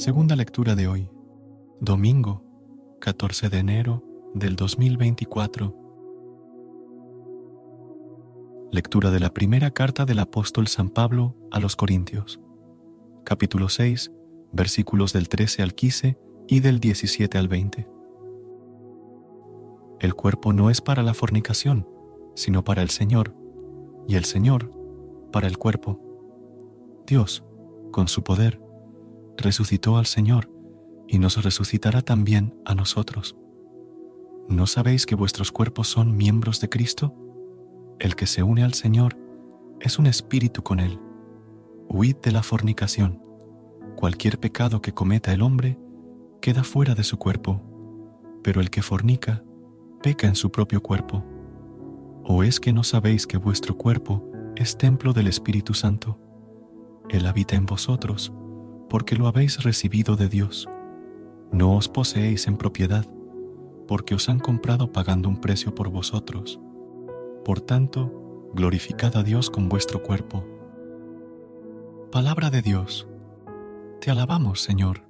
Segunda lectura de hoy, domingo 14 de enero del 2024. Lectura de la primera carta del apóstol San Pablo a los Corintios, capítulo 6, versículos del 13 al 15 y del 17 al 20. El cuerpo no es para la fornicación, sino para el Señor, y el Señor para el cuerpo. Dios, con su poder, resucitó al Señor y nos resucitará también a nosotros. ¿No sabéis que vuestros cuerpos son miembros de Cristo? El que se une al Señor es un espíritu con Él. Huid de la fornicación. Cualquier pecado que cometa el hombre queda fuera de su cuerpo, pero el que fornica peca en su propio cuerpo. ¿O es que no sabéis que vuestro cuerpo es templo del Espíritu Santo? Él habita en vosotros porque lo habéis recibido de Dios. No os poseéis en propiedad, porque os han comprado pagando un precio por vosotros. Por tanto, glorificad a Dios con vuestro cuerpo. Palabra de Dios. Te alabamos, Señor.